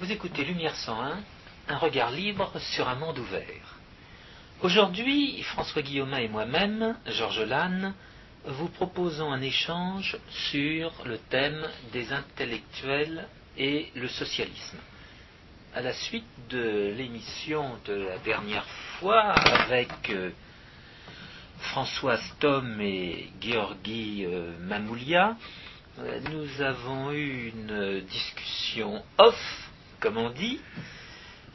Vous écoutez Lumière 101, un regard libre sur un monde ouvert. Aujourd'hui, François Guillaumin et moi-même, Georges Lannes, vous proposons un échange sur le thème des intellectuels et le socialisme. À la suite de l'émission de la dernière fois avec euh, François Stom et Georgi euh, Mamoulia, euh, nous avons eu une discussion off, comme on dit,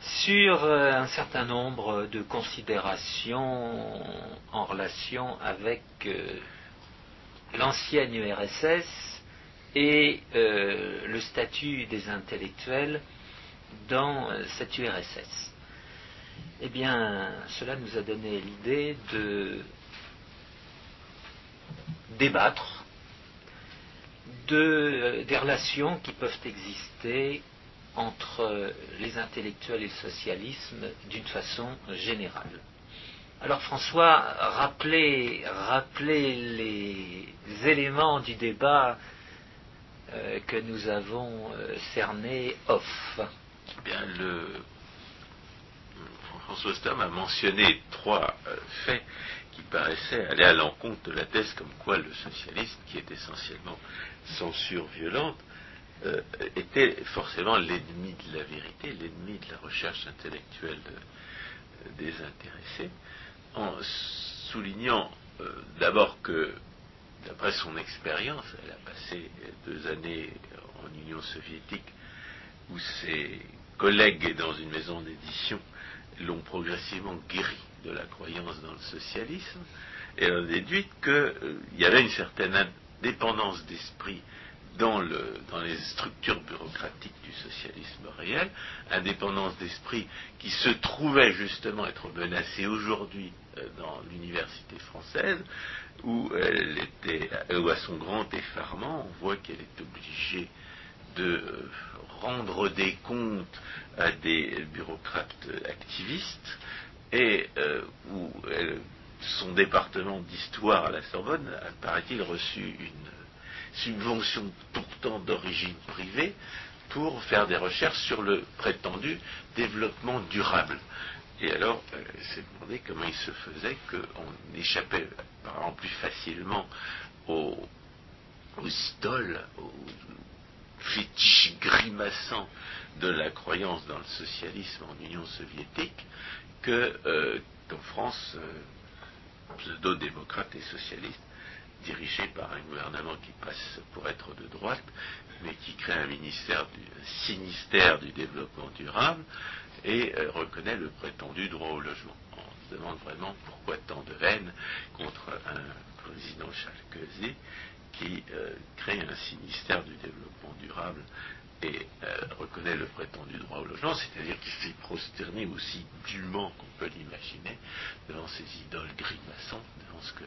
sur euh, un certain nombre de considérations en relation avec euh, l'ancienne URSS et euh, le statut des intellectuels dans cette URSS. Eh bien, cela nous a donné l'idée de débattre de, des relations qui peuvent exister entre les intellectuels et le socialisme d'une façon générale. Alors François, rappelez, rappelez les éléments du débat euh, que nous avons euh, cerné off. Bien, le François Stam a mentionné trois euh, faits qui paraissaient aller à l'encontre de la thèse comme quoi le socialisme, qui est essentiellement censure violente, euh, était forcément l'ennemi de la vérité, l'ennemi de la recherche intellectuelle euh, des intéressés, en soulignant euh, d'abord que, d'après son expérience, elle a passé deux années en Union soviétique, où ses collègues dans une maison d'édition l'ont progressivement guéri de la croyance dans le socialisme, et elle a déduit qu'il y avait une certaine indépendance d'esprit dans, le, dans, les structures bureaucratiques du socialisme réel, indépendance d'esprit qui se trouvait justement être menacée aujourd'hui euh, dans l'université française, était, où à son grand effarement, on voit qu'elle est obligée de euh, rendre des comptes à des bureaucrates activistes, et euh, où son département d'histoire à la Sorbonne a, paraît-il, reçu une subvention pourtant d'origine privée pour faire des recherches sur le prétendu développement durable. Et alors, euh, s'est demandé comment il se faisait qu'on échappait plus facilement aux, aux aux fétiches grimaçants de la croyance dans le socialisme en Union soviétique que euh, qu'en France, euh, pseudo-démocrates et socialistes dirigé par un gouvernement qui passe pour être de droite, mais qui crée un ministère du sinistère du développement durable et euh, reconnaît le prétendu droit au logement. On se demande vraiment pourquoi tant de haine contre un président Chalkezi qui euh, crée un sinistère du développement durable et euh, reconnaît le prétendu droit au logement, c'est-à-dire qu'il fait prosterner aussi dûment qu'on peut l'imaginer devant ces idoles grimaçantes, devant ce que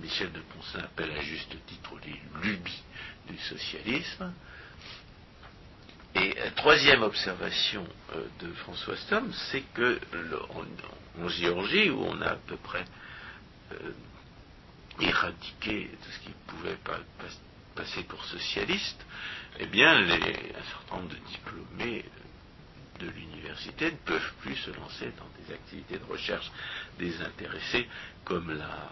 Michel de Poncin appelle à juste titre les lubies du socialisme. Et troisième observation euh, de François Stom, c'est que en, Géorgie, où on a à peu près euh, éradiqué tout ce qui pouvait pas, pas, passer pour socialiste, eh bien, un certain nombre de diplômés de l'université ne peuvent plus se lancer dans des activités de recherche désintéressées comme la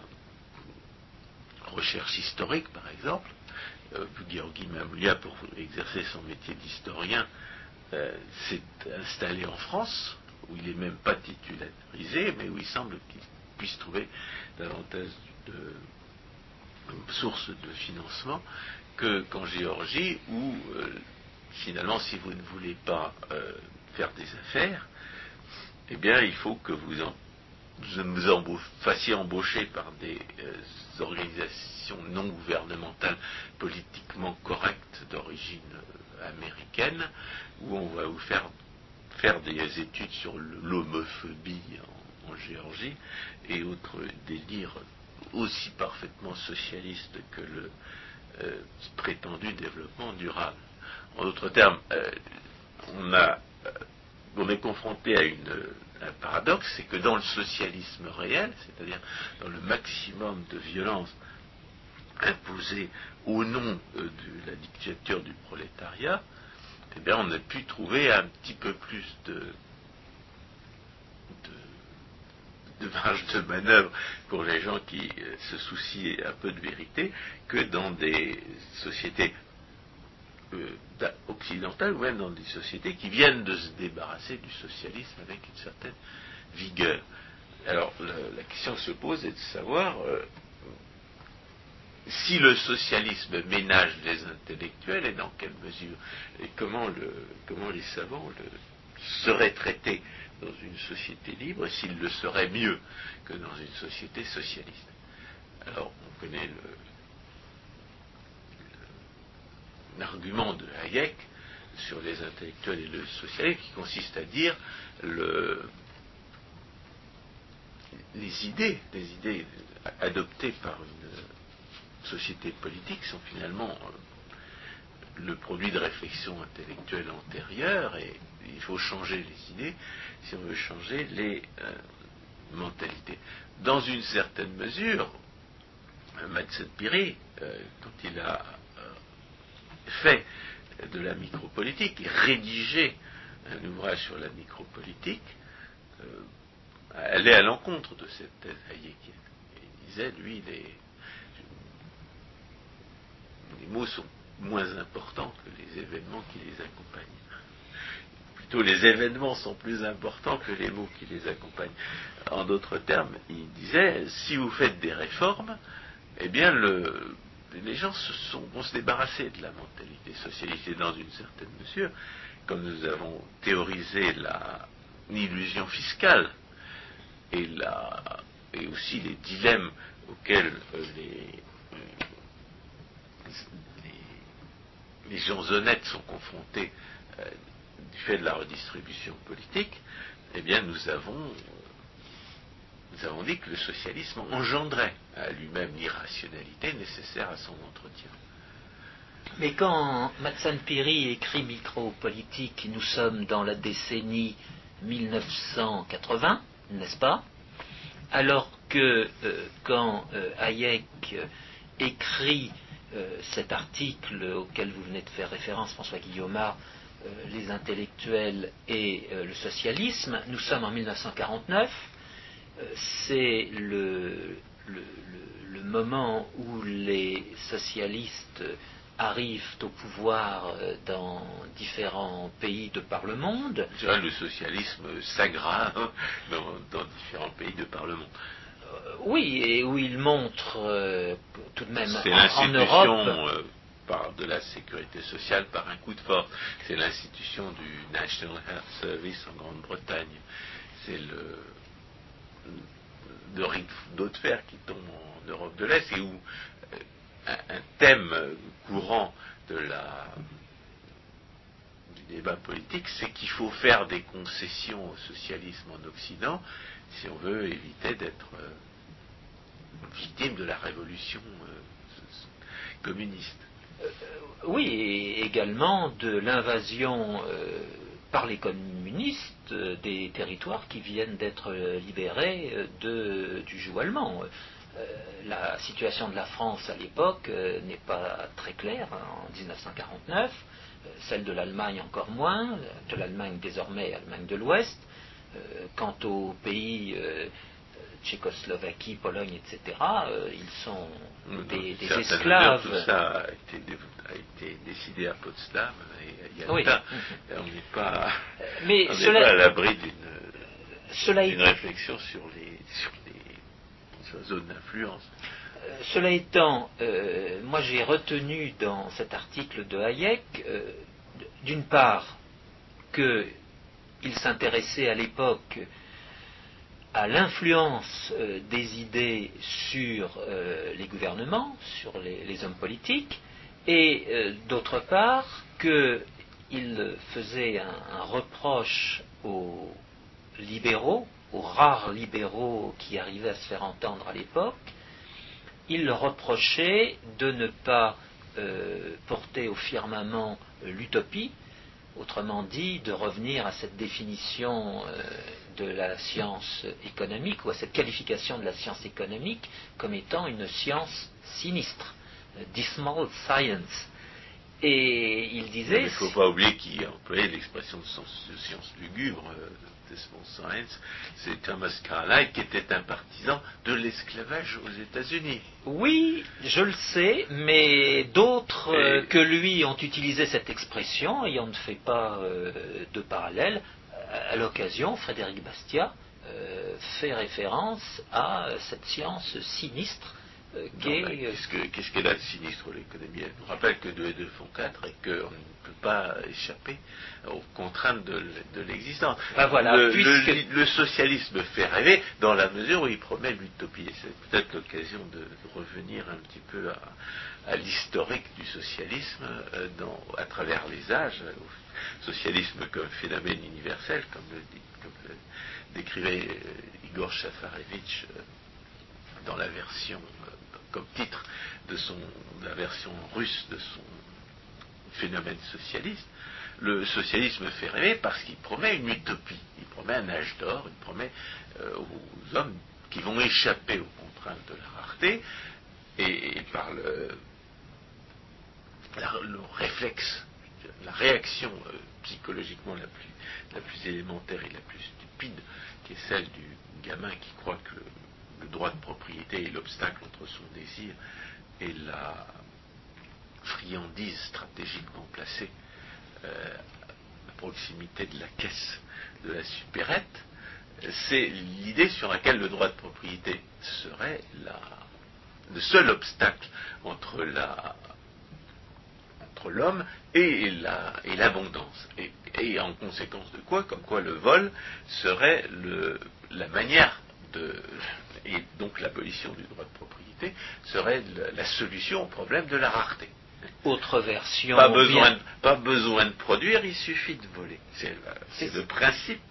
recherche historique, par exemple. Euh, Mamoulia, pour exercer son métier d'historien, euh, s'est installé en France, où il n'est même pas titularisé, mais où il semble qu'il puisse trouver davantage de sources de financement que, qu'en Géorgie, où euh, finalement, si vous ne voulez pas euh, faire des affaires, eh bien, il faut que vous en embauche, fassiez embaucher par des euh, organisations non gouvernementales politiquement correctes d'origine euh, américaine, où on va vous faire faire des études sur l'homophobie en, Géorgie et autres délires aussi parfaitement socialistes que le euh, prétendu développement durable. En d'autres termes, on est confronté à une un paradoxe, c'est que dans le socialisme réel, c'est-à-dire dans le maximum de violence imposée au nom euh, de la dictature du prolétariat, eh on a pu trouver un petit peu plus de, de, marge de manœuvre pour les gens qui euh, se soucient un peu de vérité que dans des sociétés euh, occidentales ou même dans des sociétés qui viennent de se débarrasser du socialisme avec une certaine vigueur. Alors la, question se pose est de savoir euh, si le socialisme ménage les intellectuels et dans quelle mesure et comment, les savants seraient traités dans une société libre s'ils le seraient mieux que dans une société socialiste. Alors on connaît l'argument de Hayek sur les intellectuels et le socialisme qui consiste à dire le, les idées, les idées adoptées par une société politique sont finalement euh, le produit de réflexions intellectuelles antérieures et il faut changer les idées si on veut changer les euh, mentalités. Dans une certaine mesure, Madsen Piri, euh, quand il a fait de la micropolitique et rédigé un ouvrage sur la micropolitique, elle est à l'encontre de cette thèse hayekienne. Il disait, lui, les, les mots sont moins importants que les événements qui les accompagnent. Plutôt, les événements sont plus importants que les mots qui les accompagnent. En d'autres termes, il disait, si vous faites des réformes, eh bien, le, les gens vont se débarrasser de la mentalité socialiste. Dans une certaine mesure, comme nous avons théorisé l'illusion fiscale, et, aussi les dilemmes auxquels euh, euh, les, les, gens honnêtes sont confrontés euh, du fait de la redistribution politique, eh bien nous avons, nous avons dit que le socialisme engendrait à lui-même l'irrationalité nécessaire à son entretien. Mais quand Matsan Piri écrit Micropolitique, nous sommes dans la décennie 1980, n'est-ce pas? Alors que euh, quand euh, Hayek euh, écrit cet article auquel vous venez de faire référence, François Guillaumard, les intellectuels et le socialisme, nous sommes en 1949, c'est le, le, moment où les socialistes arrivent au pouvoir euh, dans différents pays de par le monde. le socialisme s'aggrave dans, différents pays de par le monde. Euh, oui, et où il montre euh, tout de même en, Europe. par de la sécurité sociale par un coup de force. C'est l'institution du National Health Service en Grande-Bretagne. C'est le de rideau de fer qui tombe en Europe de l'Est et où un, thème courant de la, du débat politique, c'est qu'il faut faire des concessions au socialisme en Occident si on veut éviter d'être euh, victime de la révolution euh, communiste. Euh, oui, et également de l'invasion par les communistes des territoires qui viennent d'être libérés du joug allemand. Euh, la situation de la France à l'époque euh, n'est pas très claire hein, en 1949, euh, celle de l'Allemagne encore moins, de l'Allemagne désormais Allemagne de l'Ouest. quant aux pays Tchécoslovaquie, Pologne, etc., ils sont des, esclaves. Tout ça a été, décidé à Potsdam il y a longtemps. On n'est pas, Mais pas à l'abri d'une réflexion sur les, sur zone d'influence. Euh, cela étant, euh, moi j'ai retenu dans cet article de Hayek, euh, d'une part, qu'il s'intéressait à l'époque à l'influence des idées sur les gouvernements, sur les, hommes politiques, et d'autre part qu'il faisait un reproche aux libéraux aux rares libéraux qui arrivaient à se faire entendre à l'époque, il leur reprochait de ne pas euh, porter au firmament euh, l'utopie, autrement dit, de revenir à cette définition euh, de la science économique ou à cette qualification de la science économique comme étant une science sinistre, dismal science. Et il disait. Il ne faut pas oublier qu'il employait l'expression de, de science lugubre, Science, c'est Thomas Carlyle qui était un partisan de l'esclavage aux États-Unis. Oui, je le sais, mais d'autres euh, que lui ont utilisé cette expression et on ne fait pas euh, de parallèle. À l'occasion, Frédéric Bastiat euh, fait référence à cette science sinistre qu'est Qu'est-ce que- qu'est-ce qu'elle a de sinistre l'économie? Elle nous rappelle que 2 et 2 font 4 et qu'on ne peut pas échapper aux contraintes de, l'existence. Ben voilà, le, puisque- le- le socialisme fait rêver dans la mesure où il promet l'utopie. C'est peut-être l'occasion de, revenir un petit peu à, à l'historique du socialisme euh, dans- à travers les âges, euh, au socialisme comme phénomène universel, comme le, dit- comme le décrivait euh, Igor Shafarevitch euh, dans la version, comme titre de son, la version russe de son phénomène socialiste, le socialisme fait rêver parce qu'il promet une utopie, il promet un âge d'or, il promet euh, aux hommes qui vont échapper aux contraintes de la rareté et, par le réflexe, la réaction euh, psychologiquement la plus, la plus élémentaire et la plus stupide, qui est celle du gamin qui croit que le, droit de propriété est l'obstacle entre son désir et la friandise stratégiquement placée euh, à proximité de la caisse de la supérette, c'est l'idée sur laquelle le droit de propriété serait le seul obstacle entre la entre l'homme et l'abondance. Et, et en conséquence de quoi Comme quoi le vol serait le- la manière de. Et donc l'abolition du droit de propriété serait la, solution au problème de la rareté. autre version. Pas besoin, bien- de, pas besoin de produire, il suffit de voler. C'est le principe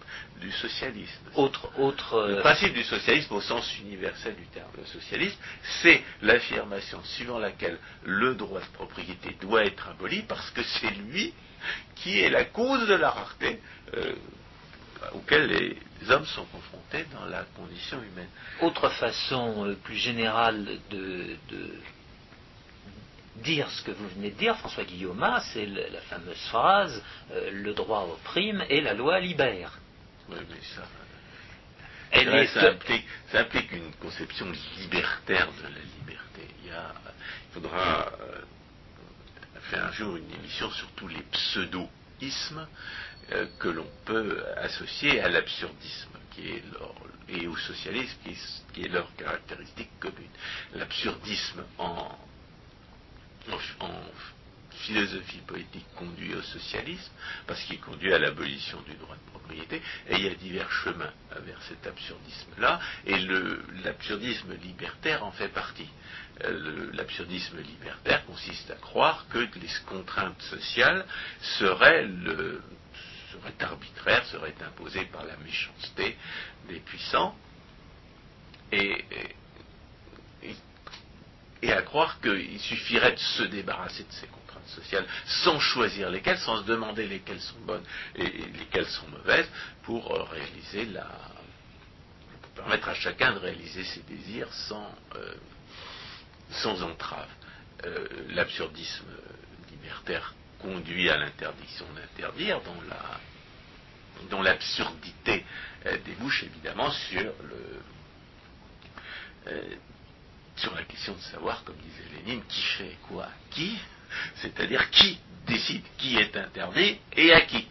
du socialisme. Autre, autre, Le euh, principe du socialisme au sens universel du terme. Le socialisme, c'est l'affirmation suivant laquelle le droit de propriété doit être aboli parce que c'est lui qui est la cause de la rareté euh, auquel les hommes sont confrontés dans la condition humaine. autre façon euh, plus générale de, de dire ce que vous venez de dire, François Guillaume, c'est la fameuse phrase euh, le droit opprime et la loi libère. Oui, mais ça, Elle Ouais, est- ça, implique, ça implique une conception libertaire de la liberté. Il, y a- il faudra euh, faire un jour une émission sur tous les pseudo-ismes euh, que l'on peut associer à l'absurdisme qui est et au socialisme qui est, leur caractéristique commune. L'absurdisme en, en- philosophie politique conduit au socialisme, parce qu'il conduit à l'abolition du droit de propriété, et il y a divers chemins vers cet absurdisme-là, et l'absurdisme libertaire en fait partie. Euh, L'absurdisme libertaire consiste à croire que les contraintes sociales seraient, le- seraient arbitraires, seraient imposées par la méchanceté des puissants, et- à croire qu'il suffirait de se débarrasser de ces contraintes sociales sans choisir lesquelles, sans se demander lesquelles sont bonnes et lesquelles sont mauvaises, pour euh, pour permettre à chacun de réaliser ses désirs sans, euh, entrave. Euh, L'absurdisme libertaire conduit à l'interdiction d'interdire, dont la dont l'absurdité euh, débouche évidemment euh, sur la question de savoir, comme disait Lénine, qui fait quoi à qui, c'est-à-dire qui décide qui est interdit et à qui.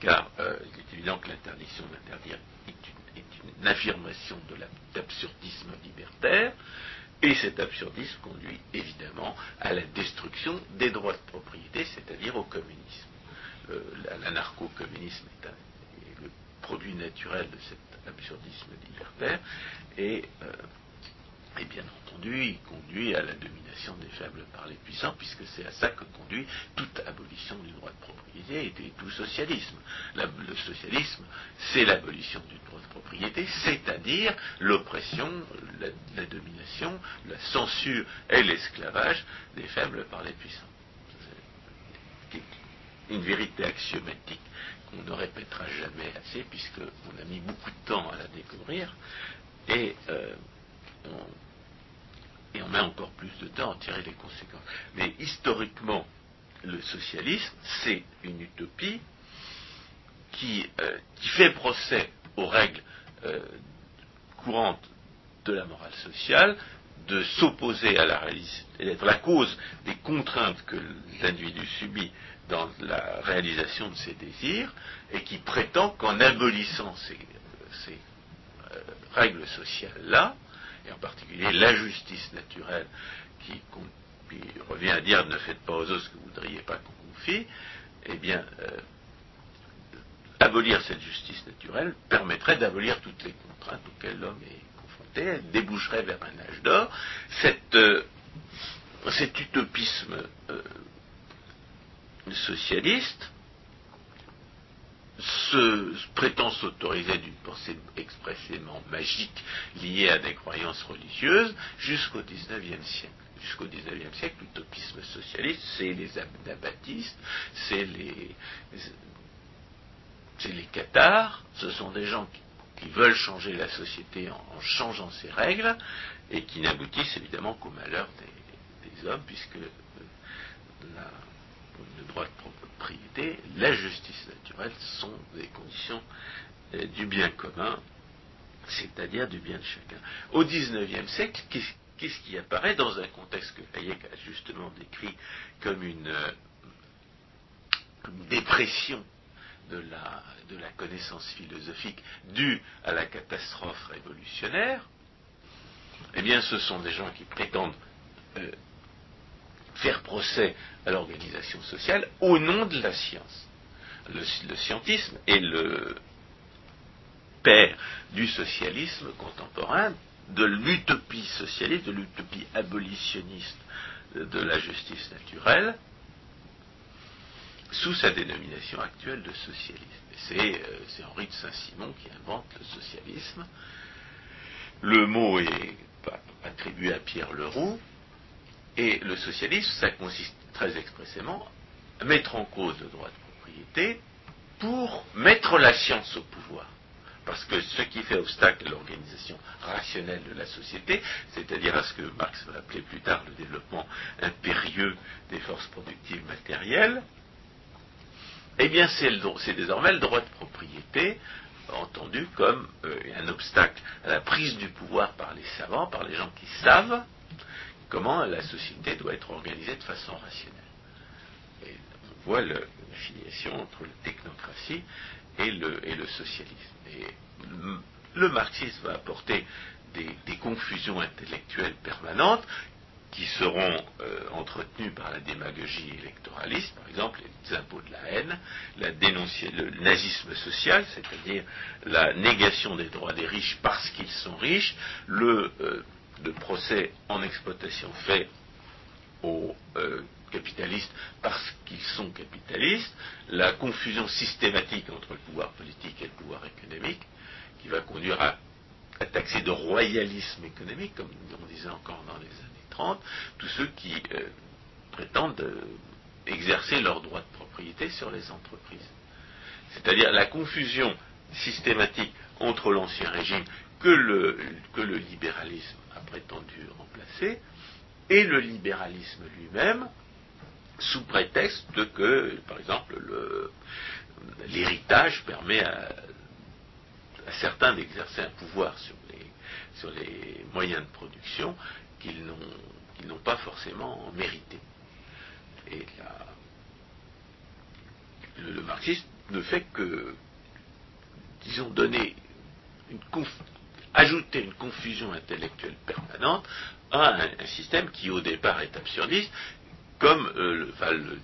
Car euh, il est évident que l'interdiction d'interdire est une, est une affirmation de la- d'absurdisme libertaire, et cet absurdisme conduit évidemment à la destruction des droits de propriété, c'est-à-dire au communisme. Euh, la- L'anarcho-communisme est, un- est le produit naturel de cet absurdisme libertaire, et euh, et bien entendu, il conduit à la domination des faibles par les puissants, puisque c'est à ça que conduit toute abolition du droit de propriété et tout socialisme. Le socialisme, c'est l'abolition du droit de propriété, c'est-à-dire l'oppression, la, domination, la censure et l'esclavage des faibles par les puissants. C'est une vérité axiomatique qu'on ne répétera jamais assez, puisqu'on a mis beaucoup de temps à la découvrir, et euh, et on met encore plus de temps à en tirer les conséquences. Mais historiquement, le socialisme, c'est une utopie qui, euh, fait procès aux règles euh, courantes de la morale sociale, de s'opposer à la réalisation, d'être la cause des contraintes que l'individu subit dans la réalisation de ses désirs, et qui prétend qu'en abolissant ces, ces euh, règles sociales-là, et en particulier la justice naturelle qui, revient à dire ne faites pas aux autres ce que vous ne voudriez pas qu'on vous fît, eh bien, euh, abolir cette justice naturelle permettrait d'abolir toutes les contraintes auxquelles l'homme est confronté, elle déboucherait vers un âge d'or. Euh, cet utopisme euh, socialiste se, prétend s'autoriser d'une pensée expressément magique liée à des croyances religieuses jusqu'au XIXe siècle. Jusqu'au XIXe siècle, l'utopisme socialiste, c'est les anabaptistes, c'est les, c'est cathares, ce sont des gens qui, veulent changer la société en, changeant ses règles et qui n'aboutissent évidemment qu'au malheur des, des, hommes, puisque la, le droit de propriété, la justice naturelle sont des conditions euh, du bien commun, c'est-à-dire du bien de chacun. Au XIXe siècle, qu'est-ce qui apparaît dans un contexte que Hayek a justement décrit comme une, dépression de la, de la, connaissance philosophique due à la catastrophe révolutionnaire, eh bien, ce sont des gens qui prétendent euh, faire procès à l'organisation sociale au nom de la science. Le, scientisme est le père du socialisme contemporain, de l'utopie socialiste, de l'utopie abolitionniste de la justice naturelle, sous sa dénomination actuelle de socialisme. C'est euh, Henri de Saint-Simon qui invente le socialisme. Le mot est attribué à Pierre Leroux, et le socialisme, ça consiste très expressément à mettre en cause le droit de propriété pour mettre la science au pouvoir. Parce que ce qui fait obstacle à l'organisation rationnelle de la société, c'est-à-dire à ce que Marx va appeler plus tard le développement impérieux des forces productives matérielles, eh bien c'est désormais le droit de propriété entendu comme euh, un obstacle à la prise du pouvoir par les savants, par les gens qui savent comment la société doit être organisée de façon rationnelle. On voit le, la filiation entre la technocratie et le, socialisme. Le, marxisme va apporter des, confusions intellectuelles permanentes qui seront euh, entretenues par la démagogie électoraliste, par exemple les impôts de la haine, la le nazisme social, c'est-à-dire la négation des droits des riches parce qu'ils sont riches, euh, de procès en exploitation fait aux euh, capitalistes parce qu'ils sont capitalistes, la confusion systématique entre le pouvoir politique et le pouvoir économique, qui va conduire à, taxer de royalisme économique, comme on disait encore dans les années 30, tous ceux qui euh, prétendent euh, exercer leur droit de propriété sur les entreprises. C'est-à-dire la confusion systématique entre l'ancien régime que le, que le libéralisme a prétendu remplacer, et le libéralisme lui-même, sous prétexte que, par exemple, l'héritage permet à, certains d'exercer un pouvoir sur les, moyens de production qu'ils n'ont pas forcément mérité. Et le, le, marxisme ne fait que, disons, donner une, conf, ajouter une confusion intellectuelle permanente à un, système qui au départ est absurdiste, comme euh, le,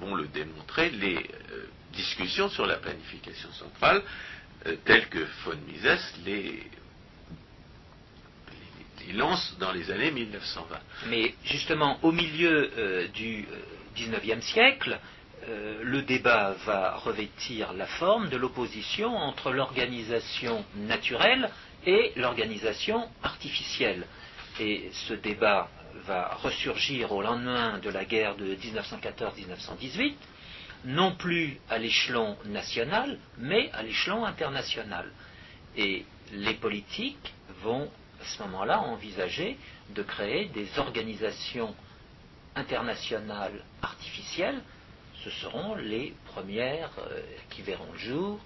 vont le démontrer les euh, discussions sur la planification centrale, euh, telles que von Mises les, lance dans les années 1920. Mais justement, au milieu du XIXe siècle, le débat va revêtir la forme de l'opposition entre l'organisation naturelle et l'organisation artificielle. Et ce débat va ressurgir au lendemain de la guerre de 1914-1918, non plus à l'échelon national, mais à l'échelon international. Et les politiques vont à ce moment-là envisager de créer des organisations internationales artificielles, ce seront les premières euh, qui verront le jour,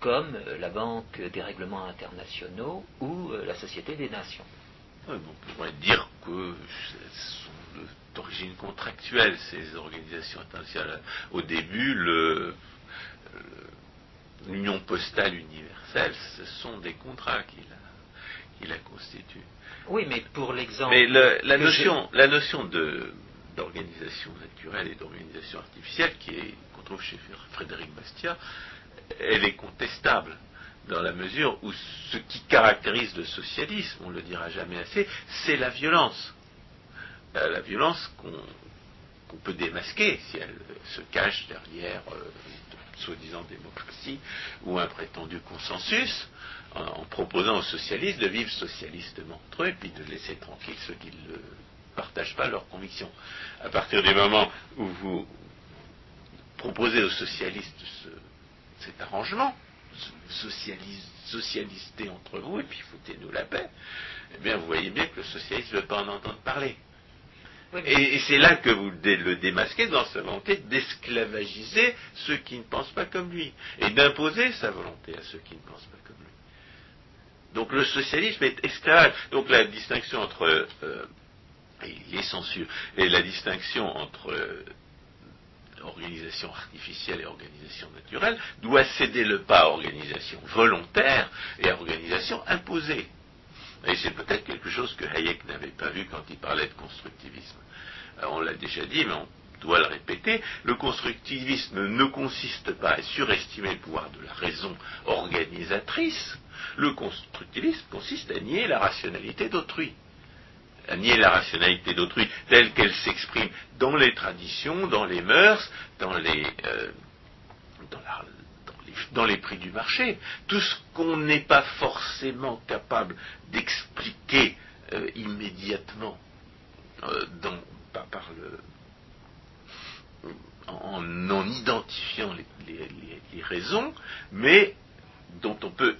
comme euh, la Banque des règlements internationaux ou la Société des Nations. on pourrait dire que ce sont d'origine contractuelle, ces organisations internationales. Au début, l'Union postale universelle, ce sont des contrats qui la, constituent. Oui, mais pour l'exemple. Mais la, notion, la notion de, d'organisation naturelle et d'organisation artificielle qu'on trouve chez Frédéric Bastiat, elle est contestable dans la mesure où ce qui caractérise le socialisme, on ne le dira jamais assez, c'est la violence. Euh, la violence qu'on peut démasquer si elle se cache derrière euh, une soi-disant démocratie ou un prétendu consensus, en, proposant aux socialistes de vivre socialistement entre eux et puis de laisser tranquille ceux qui ne partagent pas leurs convictions. À partir du moment où vous proposez aux socialistes cet arrangement, socialister entre vous et puis foutez-nous la paix, eh bien vous voyez bien que le socialiste ne veut pas en entendre parler. Et, c'est là que vous le démasquez dans sa volonté d'esclavagiser ceux qui ne pensent pas comme lui et d'imposer sa volonté à ceux qui ne pensent pas comme lui. Donc le socialisme est esclavage. Donc la distinction entre euh, les censures et la distinction entre euh, organisation artificielle et organisation naturelle doit céder le pas à organisation volontaire et à organisation imposée. Et c'est peut-être quelque chose que Hayek n'avait pas vu quand il parlait de constructivisme. on l'a déjà dit, mais on doit le répéter, le constructivisme ne consiste pas à surestimer le pouvoir de la raison organisatrice, le constructivisme consiste à nier la rationalité d'autrui à nier la rationalité d'autrui telle qu'elle s'exprime dans les traditions, dans les mœurs, dans les, euh, dans, les, prix du marché. Tout ce qu'on n'est pas forcément capable d'expliquer euh, immédiatement euh, par, le, en identifiant les raisons, mais dont on peut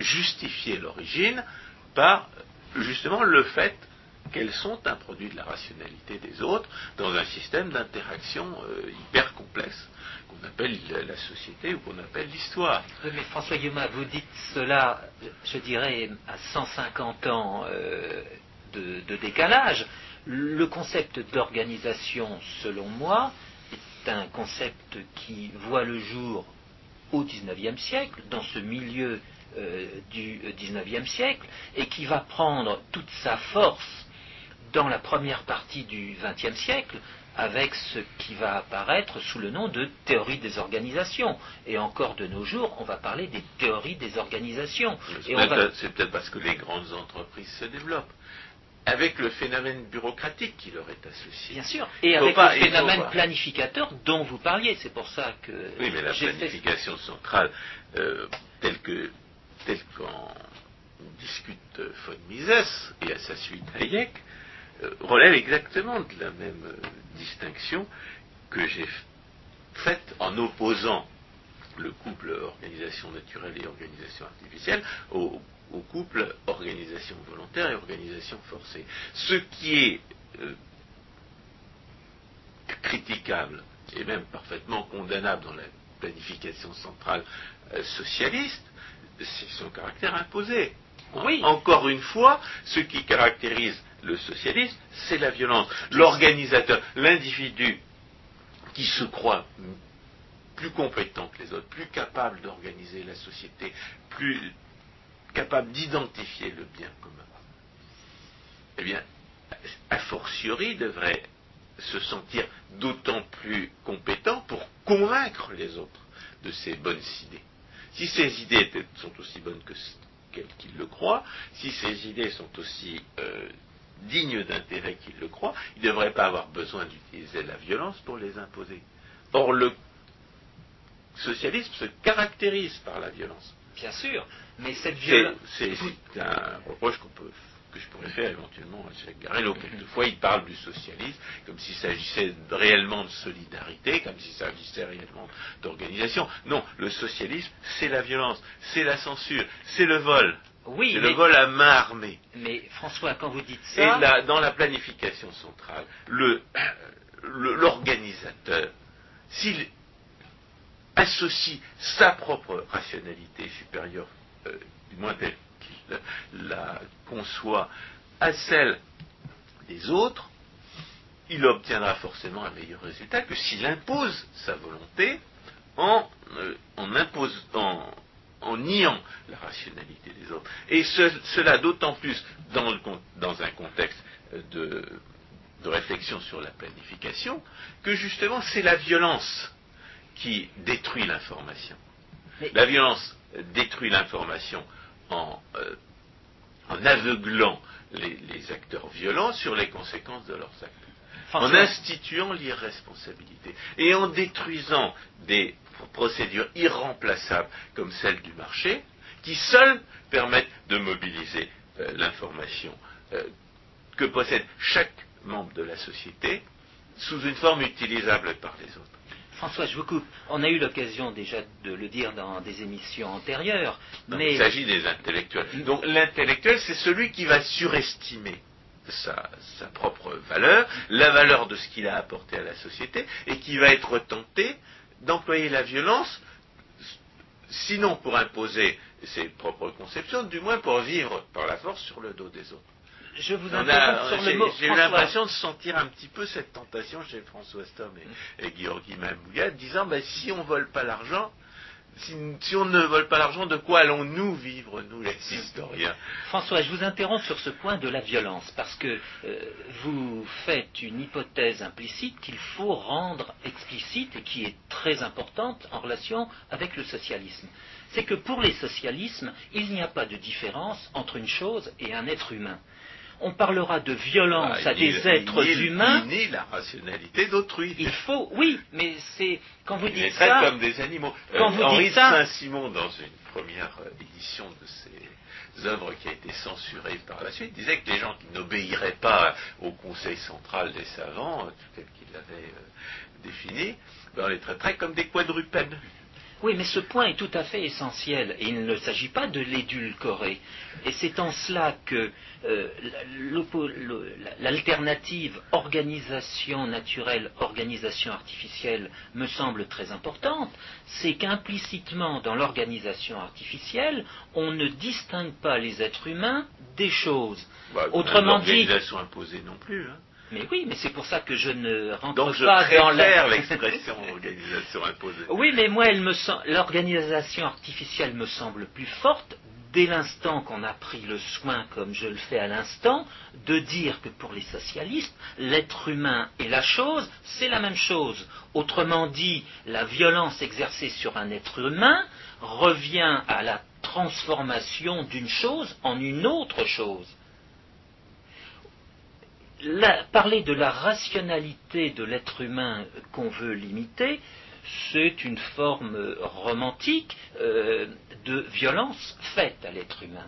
justifier l'origine par justement le fait qu'elles sont un produit de la rationalité des autres dans un système d'interaction euh, hyper complexe qu'on appelle la société ou qu'on appelle l'histoire. Mais François Guillaume, vous dites cela, je dirais, à 150 ans euh, de, décalage. Le concept d'organisation, selon moi, est un concept qui voit le jour au XIXe siècle, dans ce milieu euh, du XIXe siècle, et qui va prendre toute sa force dans la première partie du XXe siècle avec ce qui va apparaître sous le nom de théorie des organisations. Et encore de nos jours, on va parler des théories des organisations. C'est peut-être parce que les grandes entreprises se développent. Avec le phénomène bureaucratique qui leur est associé. Bien sûr. Et avec le phénomène planificateur dont vous parliez. C'est pour ça que. Oui, mais la planification centrale, euh, telle que telle qu'en discute von Mises et à sa suite Hayek, relève exactement de la même euh, distinction que j'ai faite en opposant le couple organisation naturelle et organisation artificielle au, couple organisation volontaire et organisation forcée. Ce qui est euh, critiquable et même parfaitement condamnable dans la planification centrale socialiste, c'est son caractère imposé. Oui. Encore une fois, ce qui caractérise le socialisme, c'est la violence. L'organisateur, l'individu qui se croit plus compétent que les autres, plus capable d'organiser la société, plus capable d'identifier le bien commun, eh bien, a fortiori devrait se sentir d'autant plus compétent pour convaincre les autres de ses bonnes idées. Si ces idées sont aussi bonnes que qu'il le croit, si ces idées sont aussi euh, dignes d'intérêt qu'il le croit, il ne devrait pas avoir besoin d'utiliser la violence pour les imposer. Or, le socialisme se caractérise par la violence. Bien sûr, mais cette violence. C'est un reproche qu'on peut que je pourrais faire éventuellement à Jacques Garello. Quelquefois, il parle du socialisme comme s'il s'agissait réellement de solidarité, comme s'il s'agissait réellement d'organisation. Non, le socialisme, c'est la violence, c'est la censure, c'est le vol, Oui, C'est le vol à main armée. mais François, quand vous dites Et ça, là, dans la planification centrale, le- le- l'organisateur, s'il associe sa propre rationalité supérieure, euh, du moins telle la conçoit, à celle des autres, il obtiendra forcément un meilleur résultat que s'il impose sa volonté en, euh, en, impose- en- en niant la rationalité des autres. Et ce- cela d'autant plus dans, le con- dans un contexte euh, de, de réflexion sur la planification, que justement c'est la violence qui détruit l'information. La violence détruit l'information en, euh, en aveuglant les, les acteurs violents sur les conséquences de leurs actes en instituant l'irresponsabilité et en détruisant des pr- procédures irremplaçables comme celle du marché, qui seules permettent de mobiliser euh, l'information euh, que possède chaque membre de la société sous une forme utilisable par les autres. François, je vous coupe. On a eu l'occasion déjà de le dire dans des émissions antérieures, Non, mais Il s'agit des intellectuels. Donc l'intellectuel, c'est celui qui va surestimer sa, sa propre valeur, la valeur de ce qu'il a apporté à la société, et qui va être tenté d'employer la violence, sinon pour imposer ses propres conceptions, du moins pour vivre par la force sur le dos des autres. Je vous interromps sur le J'ai mot. j'ai eu François. l'impression de sentir un petit peu cette tentation chez François Stom et, et Georgi Mamouya, disant ben, si on vole pas l'argent, si, si on ne vole pas l'argent, de quoi allons-nous vivre, nous les historiens? François, je vous interromps sur ce point de la violence, parce que euh, vous faites une hypothèse implicite qu'il faut rendre explicite et qui est très importante en relation avec le socialisme. C'est que pour les socialismes, il n'y a pas de différence entre une chose et un être humain. On parlera de violence Ah, à des êtres il humains. Il la rationalité d'autrui. Il faut, oui, mais c'est quand vous Il les dites traite ça, comme des animaux. quand vous Henri dites de ça- Saint-Simon, dans une première euh, édition de ses œuvres qui a été censurée par la suite, disait que les gens qui n'obéiraient pas au Conseil central des savants, euh, tel qu'il l'avait euh, défini, ben, on les traiterait comme des quadrupèdes. Oui, mais ce point est tout à fait essentiel et il ne s'agit pas de l'édulcorer. Et c'est en cela que euh, l'alternative organisation naturelle, organisation artificielle me semble très importante. C'est qu'implicitement dans l'organisation artificielle, on ne distingue pas les êtres humains des choses. Bah, Autrement dit- L'organisation imposée non plus. hein. Mais oui, mais c'est pour ça que je ne rentre Donc je pas dans la... l'expression organisation imposée. Oui, mais moi, elle me sem- l'organisation artificielle me semble plus forte dès l'instant qu'on a pris le soin, comme je le fais à l'instant, de dire que pour les socialistes, l'être humain et la chose, c'est la même chose. Autrement dit, la violence exercée sur un être humain revient à la transformation d'une chose en une autre chose. La- parler de la rationalité de l'être humain qu'on veut limiter, c'est une forme romantique euh, de violence faite à l'être humain.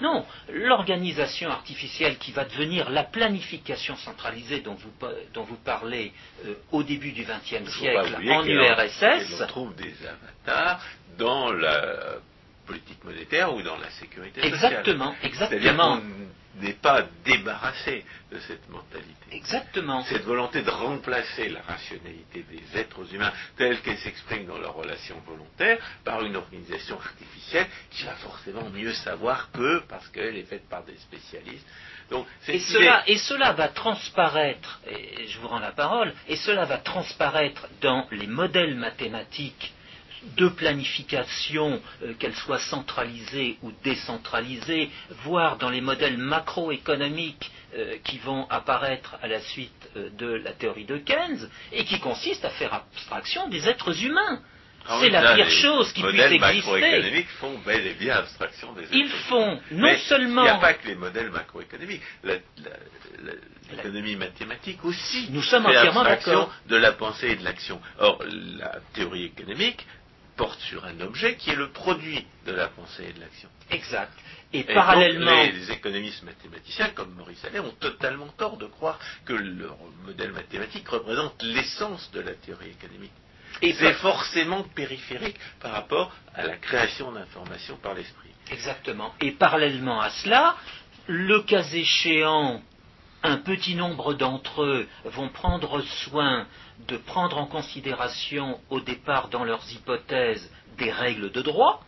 Non, l'organisation artificielle qui va devenir la planification centralisée dont vous, dont vous parlez euh, au début du XXe siècle en URSS, On trouve des avatars dans la politique monétaire ou dans la sécurité sociale. exactement, exactement, n'est pas débarrassé de cette mentalité. exactement. Cette volonté de remplacer la rationalité des êtres humains telle qu'elle s'exprime dans leurs relations volontaires par une organisation artificielle qui va forcément mieux savoir qu'eux parce qu'elle est faite par des spécialistes. Donc, Et cela, et cela va transparaître, et je vous rends la parole, et cela va transparaître dans les modèles mathématiques de planification, euh, qu'elles soient centralisées ou décentralisées, voire dans les modèles macroéconomiques euh, qui vont apparaître à la suite euh, de la théorie de Keynes, et qui consistent à faire abstraction des êtres humains. Ah C'est oui, la pire les chose qui puisse modèles exister. macroéconomiques font bel et bien abstraction des Ils êtres humains. font non Mais seulement... Il n'y a pas que les modèles macroéconomiques. L'économie mathématique aussi Nous sommes fait entièrement d'accord. de la pensée et de l'action. Or, la théorie économique porte sur un objet qui est le produit de la pensée et de l'action. Exact. Et, Et parallèlement... donc, les, les économistes mathématiciens, comme Maurice Allais, ont totalement tort de croire que leur modèle mathématique représente l'essence de la théorie économique. et C'est forcément périphérique par rapport à la création d'informations par l'esprit. Exactement. Et parallèlement à cela, le cas échéant, un petit nombre d'entre eux vont prendre soin de prendre en considération au départ dans leurs hypothèses des règles de droit,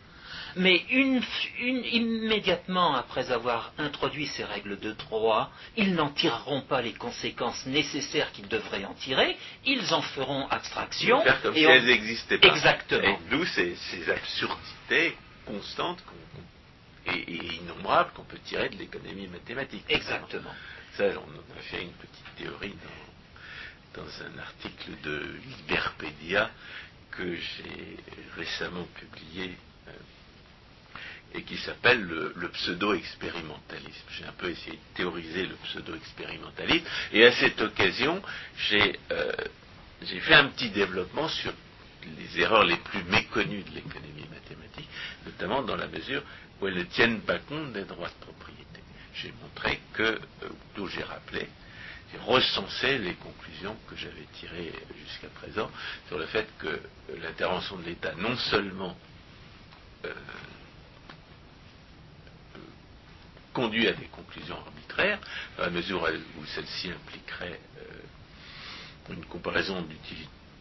mais immédiatement après avoir introduit ces règles de droit, ils n'en tireront pas les conséquences nécessaires qu'ils devraient en tirer, ils en feront abstraction. Faire comme si elles n'existaient pas. Exactement. Et d'où ces, absurdités constantes et, innombrables qu'on peut tirer de l'économie mathématique. Exactement. Ça, on a fait une petite théorie dans, dans un article de Liberpedia que j'ai récemment publié euh, et qui s'appelle le, pseudo-expérimentalisme. J'ai un peu essayé de théoriser le pseudo-expérimentalisme, et à cette occasion, euh, j'ai fait un petit développement sur les erreurs les plus méconnues de l'économie mathématique, notamment dans la mesure où elles ne tiennent pas compte des droits de propriété. J'ai montré que, euh, d'où j'ai rappelé, j'ai recensé les conclusions que j'avais tirées jusqu'à présent sur le fait que l'intervention de l'État non seulement euh, conduit à des conclusions arbitraires, à mesure où celle-ci impliquerait euh, une comparaison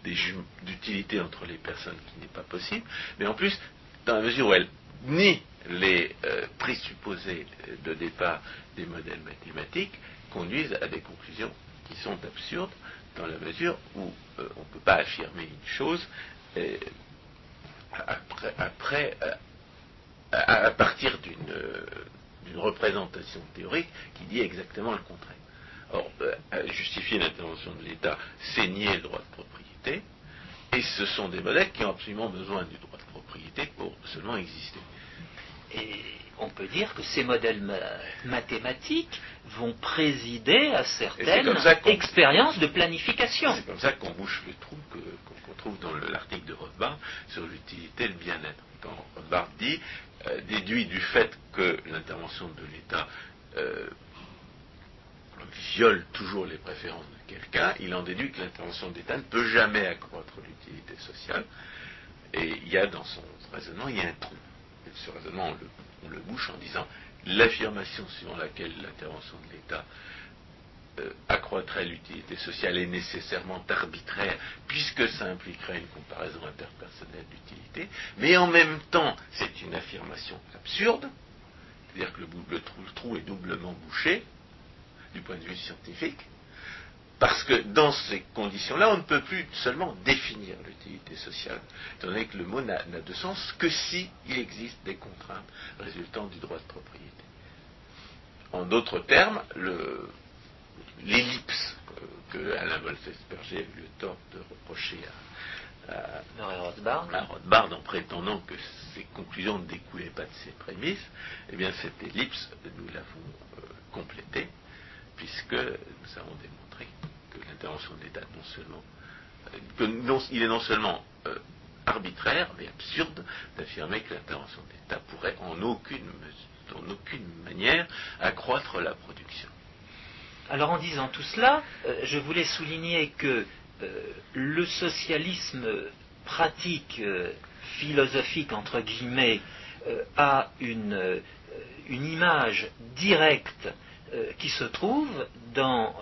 d'utilité entre les personnes qui n'est pas possible, mais en plus, dans la mesure où elle nie les euh, présupposés de départ des modèles mathématiques, conduisent à des conclusions qui sont absurdes, dans la mesure où euh, on ne peut pas affirmer une chose après, à, partir d'une une représentation théorique qui dit exactement le contraire. Or, euh, justifier l'intervention de l'État, c'est nier le droit de propriété, et ce sont des modèles qui ont absolument besoin du droit de propriété pour seulement exister. Et on peut dire que ces modèles mathématiques vont présider à certaines expériences de planification. C'est comme ça qu'on bouche le trou qu'on trouve dans l'article de Rothbard sur l'utilité et le bien-être. Quand Rothbard dit euh, déduit du fait que l'intervention de l'État euh, viole toujours les préférences de quelqu'un, il en déduit que l'intervention de l'État ne peut jamais accroître l'utilité sociale. Et il y a dans son raisonnement, il y a un trou. Et ce raisonnement, on le, bouche en disant l'affirmation suivant laquelle l'intervention de l'État euh, accroîtrait l'utilité sociale est nécessairement arbitraire, puisque ça impliquerait une comparaison interpersonnelle d'utilité, mais en même temps, c'est une affirmation absurde, c'est-à-dire que le, trou, est doublement bouché, du point de vue scientifique, parce que dans ces conditions-là, on ne peut plus seulement définir l'utilité sociale, étant donné que le mot n'a de sens que si il existe des contraintes résultant du droit de propriété. En d'autres termes, le, l'ellipse que Alain Wolfesberger a eu le tort de reprocher à, à, Rothbard. en prétendant que ses conclusions ne découlaient pas de ses prémices, eh bien cette ellipse, nous l'avons euh, complétée, puisque nous avons démontré que l'intervention de l'État non seulement que il est non seulement euh, arbitraire, mais absurde d'affirmer que l'intervention de l'État pourrait en aucune, en aucune manière accroître la production. Alors en disant tout cela, euh, je voulais souligner que euh, le socialisme pratique, euh, philosophique entre guillemets, a une, image directe qui se trouve dans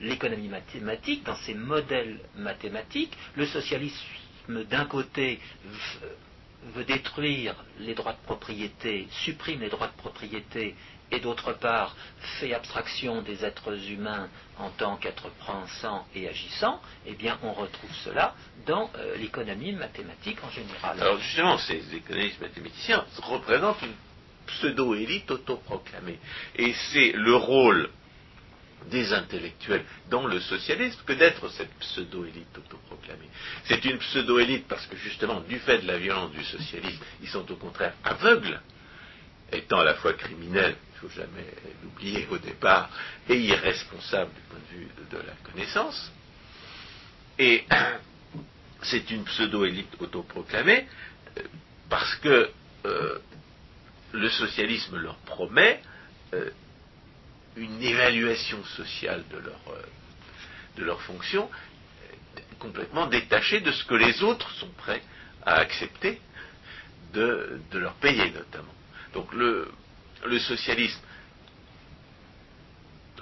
l'économie mathématique, dans ses modèles mathématiques. Le socialisme d'un côté veut détruire les droits de propriété, supprime les droits de propriété et d'autre part fait abstraction des êtres humains en tant qu'êtres pensants et agissants, eh bien on retrouve cela dans euh, l'économie mathématique en général. Alors justement, ces économistes mathématiciens représentent une pseudo-élite autoproclamée. Et c'est le rôle des intellectuels dans le socialisme que d'être cette pseudo-élite autoproclamée. C'est une pseudo-élite parce que justement, du fait de la violence du socialisme, ils sont au contraire aveugles, étant à la fois criminels il ne faut jamais l'oublier au départ, et irresponsable du point de vue de, la connaissance. Et c'est une pseudo-élite autoproclamée euh, parce que euh, le socialisme leur promet euh, une évaluation sociale de leur, de leur fonction complètement détachée de ce que les autres sont prêts à accepter de leur payer notamment. Donc le, le socialisme,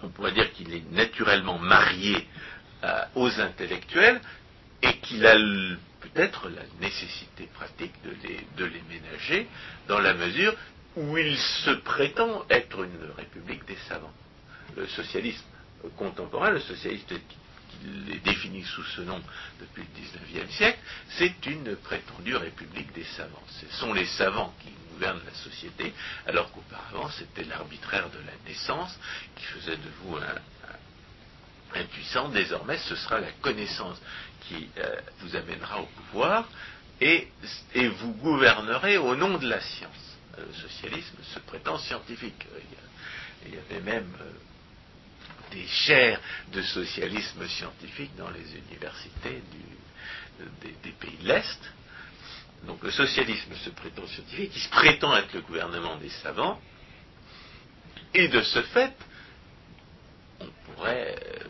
on pourrait dire qu'il est naturellement marié euh, aux intellectuels et qu'il a peut-être la nécessité pratique de les, de les ménager dans la mesure où il se prétend être une république des savants. Le socialisme contemporain, le socialiste qui est défini sous ce nom depuis le XIXe siècle, c'est une prétendue république des savants. Ce sont les savants qui gouvernent la société, alors qu'auparavant c'était l'arbitraire de la naissance qui faisait de vous un, puissant. Désormais, ce sera la connaissance qui euh, vous amènera au pouvoir et, vous gouvernerez au nom de la science. Le socialisme se prétend scientifique. Il y, avait même euh, des chaires de socialisme scientifique dans les universités du, des, des, pays de l'Est. Donc le socialisme se prétend scientifique, il se prétend être le gouvernement des savants, et de ce fait, on pourrait, euh,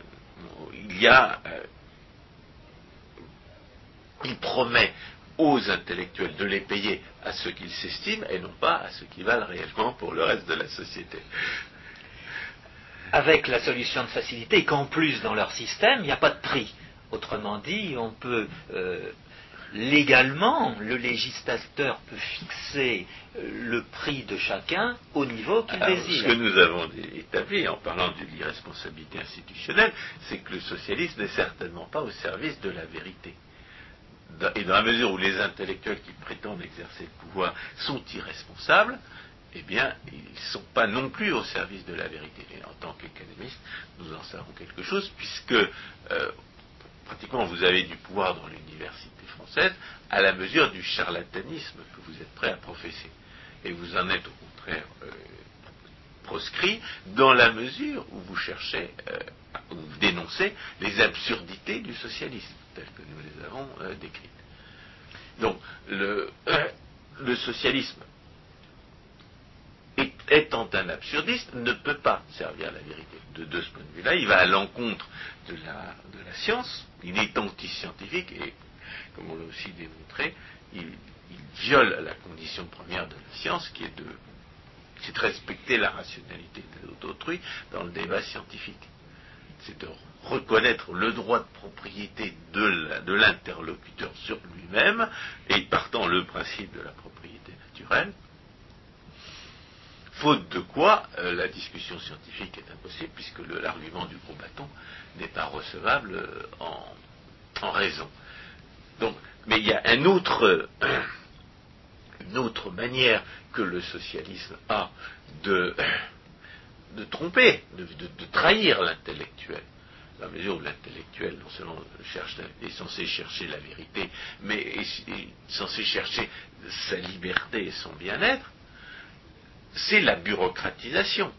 il y a, euh, il promet aux intellectuels de les payer à ceux qu'ils s'estiment et non pas à ceux qui valent réellement pour le reste de la société avec la solution de facilité qu'en plus dans leur système, il n'y a pas de prix. Autrement dit, on peut euh, légalement, le législateur peut fixer euh, le prix de chacun au niveau qu'il désire. Ce que nous avons établi en parlant de l'irresponsabilité institutionnelle, c'est que le socialisme n'est certainement pas au service de la vérité. Et dans la mesure où les intellectuels qui prétendent exercer le pouvoir sont irresponsables, eh bien, ils ne sont pas non plus au service de la vérité. Et en tant qu'économistes, nous en savons quelque chose, puisque euh, pratiquement vous avez du pouvoir dans l'université française à la mesure du charlatanisme que vous êtes prêt à professer. Et vous en êtes au contraire euh, proscrit dans la mesure où vous cherchez, euh, où vous dénoncez les absurdités du socialisme, telles que nous les avons euh, décrites. Donc, le, socialisme étant un absurdiste, ne peut pas servir la vérité. De, ce point de vue-là, il va à l'encontre de la, science, il est anti-scientifique et, comme on l'a aussi démontré, il, viole la condition première de la science qui est de, c'est respecter la rationalité d'autrui dans le débat scientifique. C'est de reconnaître le droit de propriété de l'interlocuteur sur lui-même et partant le principe de la propriété naturelle faute de quoi euh, la discussion scientifique est impossible, puisque l'argument du gros bâton n'est pas recevable euh, en, raison. Mais il y a une autre manière que le socialisme a de, tromper, de trahir l'intellectuel. La mesure où l'intellectuel, non seulement est censé chercher la vérité, mais est, censé chercher sa liberté et son bien-être, c'est la bureaucratisation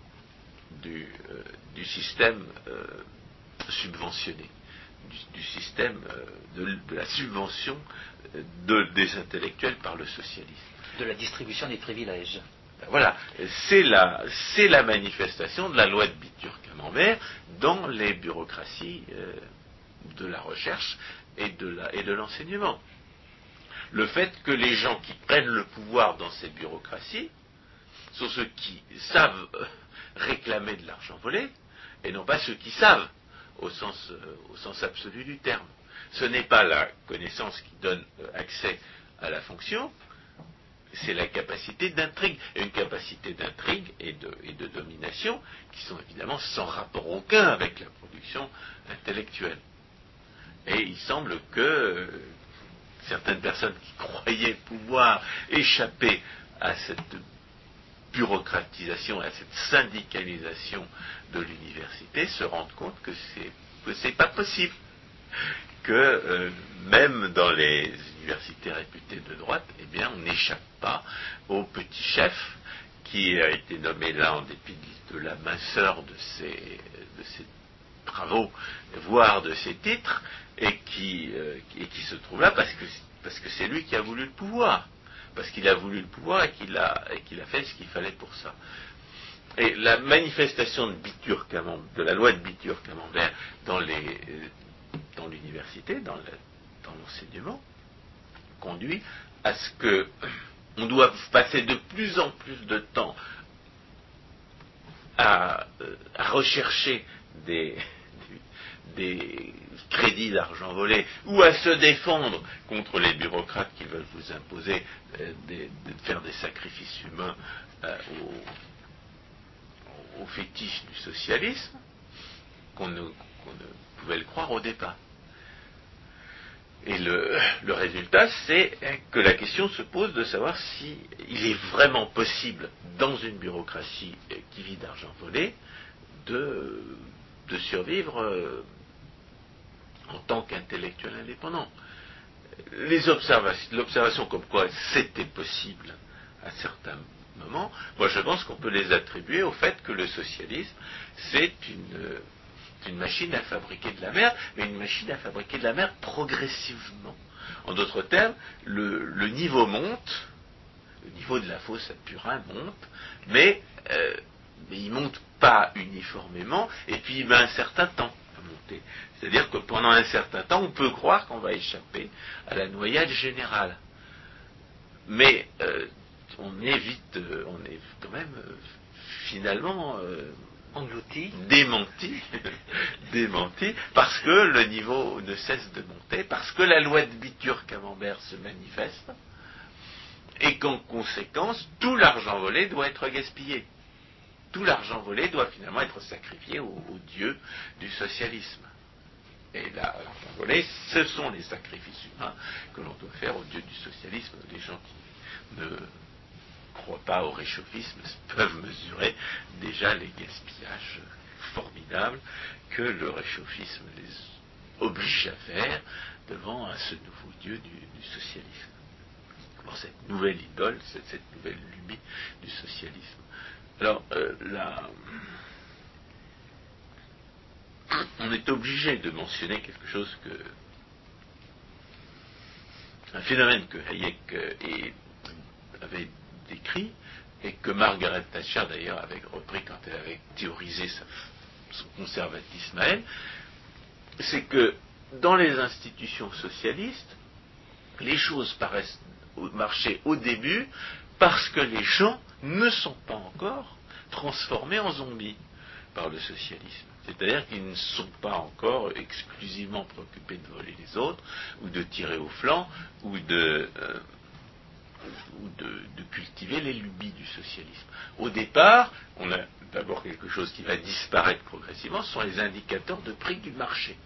du, euh, système euh, subventionné, du, du système euh, de, la subvention de, des intellectuels par le socialisme. De la distribution des privilèges. Voilà, c'est la, manifestation de la loi de Bitur-Camembert dans les bureaucraties de la recherche et de, l'enseignement. Le fait que les gens qui prennent le pouvoir dans ces bureaucraties sont ceux qui savent euh, réclamer de l'argent volé, et non pas ceux qui savent, au sens, euh, absolu du terme. Ce n'est pas la connaissance qui donne euh, accès à la fonction, c'est la capacité d'intrigue. Et une capacité d'intrigue et de, domination qui sont évidemment sans rapport aucun avec la production intellectuelle. Et il semble que certaines personnes qui croyaient pouvoir échapper à cette bureaucratisation à cette syndicalisation de l'université se rendent compte que que c'est pas possible que euh, même dans les universités réputées de droite, eh bien, on n'échappe pas au petit chef qui a été nommé là en dépit de la minceur de ses, de ses travaux, voire de ses titres, et qui, euh, et qui se trouve là parce que parce que c'est lui qui a voulu le pouvoir parce qu'il a voulu le pouvoir et qu'il a, qu'il a fait ce qu'il fallait pour ça. Et la manifestation de, Bitur, de la loi de Bitur Camembert dans, les, dans l'université, dans l'enseignement, conduit à ce que on doit passer de plus en plus de temps à, euh, rechercher des, crédits d'argent volé ou à se défendre contre les bureaucrates qui veulent vous imposer euh, de faire des sacrifices humains euh, au, au fétiche du socialisme qu'on ne pouvait le croire au départ. Et le, résultat, c'est que la question se pose de savoir si il est vraiment possible, dans une bureaucratie qui vit d'argent volé, de, de survivre euh, en tant qu'intellectuel indépendant. L'observation comme quoi c'était possible à certains moments, moi je pense qu'on peut les attribuer au fait que le socialisme, c'est une, une machine à fabriquer de la merde, mais une machine à fabriquer de la merde progressivement. En d'autres termes, le, niveau monte, le niveau de la fausse à purin monte, mais, euh, il monte pas uniformément, et puis il met un certain temps à monter. C'est-à-dire que pendant un certain temps, on peut croire qu'on va échapper à la noyade générale. Mais euh, on est vite, euh, on est quand même finalement Englouti. démenti, démenti, parce que le niveau ne cesse de monter, parce que la loi de Bitur-Camembert se manifeste, et qu'en conséquence, tout l'argent volé doit être gaspillé. Tout l'argent volé doit finalement être sacrifié au, dieu du socialisme. Et là, l'argent volé, ce sont les sacrifices humains que l'on doit faire au dieu du socialisme. Les gens qui ne croient pas au réchauffisme peuvent mesurer déjà les gaspillages formidables que le réchauffisme les oblige à faire devant ce nouveau dieu du, socialisme. Cette nouvelle idole, cette, nouvelle lubie du socialisme. Alors, euh, on est obligé de mentionner quelque chose que. un phénomène que Hayek euh, avait décrit et que Margaret Thatcher d'ailleurs avait repris quand elle avait théorisé son conservatisme à elle, c'est que dans les institutions socialistes, les choses paraissent marcher au début parce que les gens ne sont pas encore transformés en zombies par le socialisme. C'est-à-dire qu'ils ne sont pas encore exclusivement préoccupés de voler les autres, ou de tirer au flanc, ou de, euh, ou de, cultiver les lubies du socialisme. Au départ, on a d'abord quelque chose qui va disparaître progressivement, ce sont les indicateurs de prix du marché.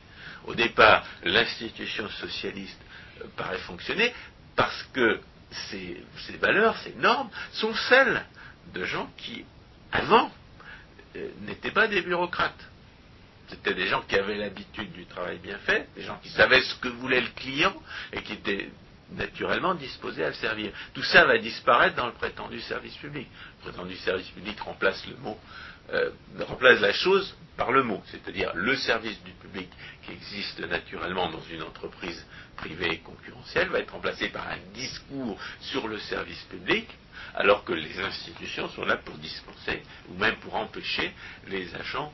Au départ, l'institution socialiste euh, paraît fonctionner parce que ces, ces valeurs, ces normes, sont celles de gens qui, avant, euh, n'étaient pas des bureaucrates. C'était des gens qui avaient l'habitude du travail bien fait, des gens qui savaient ce que voulait le client et qui étaient naturellement disposés à le servir. Tout ça va disparaître dans le prétendu service public. Le prétendu service public remplace le mot, euh, remplace la chose par le mot, c'est-à-dire le service du public qui existe naturellement dans une entreprise privée concurrentielle va être remplacé par un discours sur le service public, alors que les institutions sont là pour dispenser ou même pour empêcher les agents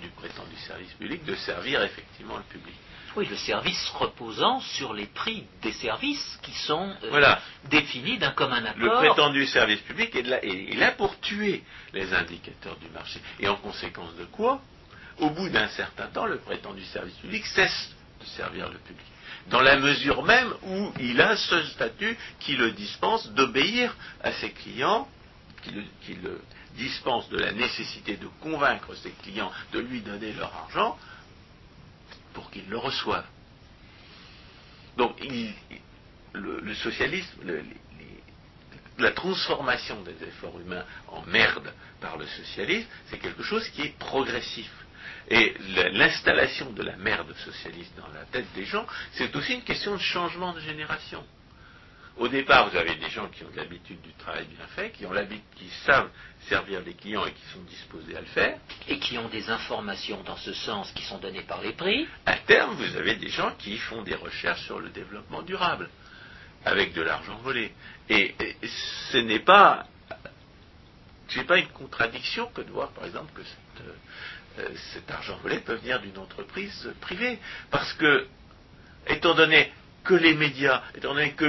du prétendu service public de servir effectivement le public. Oui, le service reposant sur les prix des services qui sont euh, Voilà. définis d'un commun accord. Le prétendu service public est là, est- est là pour tuer les indicateurs du marché. Et en conséquence de quoi, au bout d'un certain temps, le prétendu service public cesse de servir le public. Dans la mesure même où il a ce statut qui le dispense d'obéir à ses clients, qui le, qui le dispense de la nécessité de convaincre ses clients de lui donner leur argent pour qu'ils le reçoivent. Donc, le, socialisme, la transformation des efforts humains en merde par le socialisme, c'est quelque chose qui est progressif. Et la- l'installation de la merde socialiste dans la tête des gens, c'est aussi une question de changement de génération. Au départ, vous avez des gens qui ont de l'habitude du travail bien fait, qui ont l'habitude, qui savent servir les clients et qui sont disposés à le faire. et qui ont des informations dans ce sens qui sont données par les prix. À terme, vous avez des gens qui font des recherches sur le développement durable, avec de l'argent volé. Et, et ce n'est pas, pas une contradiction que de voir, par exemple, que cette, euh, cet argent volé peut venir d'une entreprise privée, parce que, étant donné que les médias, étant donné que,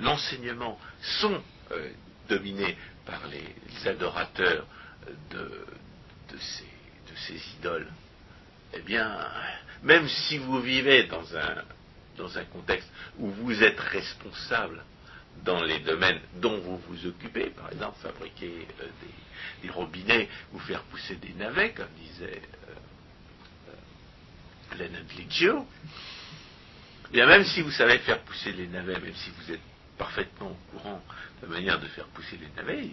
l'enseignement sont euh, dominés par les, adorateurs de, ces, idoles, eh bien, même si vous vivez dans un, contexte où vous êtes responsable dans les domaines dont vous vous occupez, par exemple fabriquer euh, des, robinets ou faire pousser des navets, comme disait euh, euh Leonard même si vous savez faire pousser les navets, même si vous êtes parfaitement au courant de la manière de faire pousser les navets,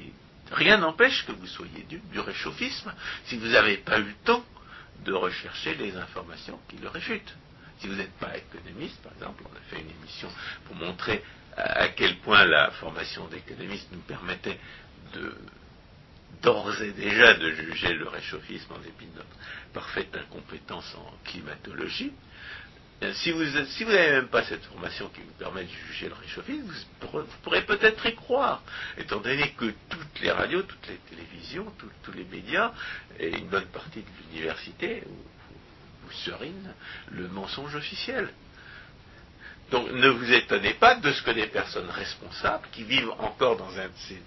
rien n'empêche que vous soyez du réchauffisme si vous n'avez pas eu le temps de rechercher les informations qui le réfutent. Si vous n'êtes pas économiste, par exemple, on a fait une émission pour montrer à quel point la formation d'économiste nous permettait de d'ores et déjà de juger le réchauffisme en dépit de notre parfaite incompétence en climatologie. Euh, si vous n'avez même pas cette formation qui vous permet de juger le réchauffisme, vous, pourrez peut-être y croire, étant donné que toutes les radios, toutes les télévisions, tous les médias et une bonne partie de l'université vous serinent le mensonge officiel. Donc ne vous étonnez pas de ce que des personnes responsables, qui vivent encore dans un de ces,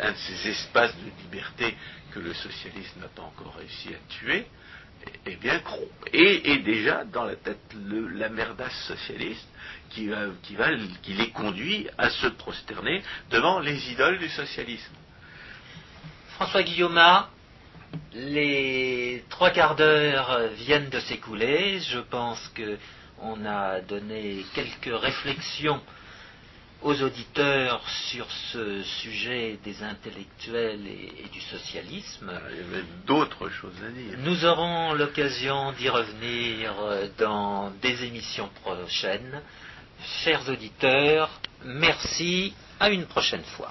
un de ces espaces de liberté que le socialisme n'a pas encore réussi à tuer, eh bien, et, et déjà dans la tête la merdasse socialiste qui, qui, va, qui les conduit à se prosterner devant les idoles du socialisme. François Guillaume, les trois quarts d'heure viennent de s'écouler. Je pense que on a donné quelques réflexions aux auditeurs sur ce sujet des intellectuels et, du socialisme. Ah, il y avait d'autres choses à dire. Nous aurons l'occasion d'y revenir dans des émissions prochaines. Chers auditeurs, merci, à une prochaine fois.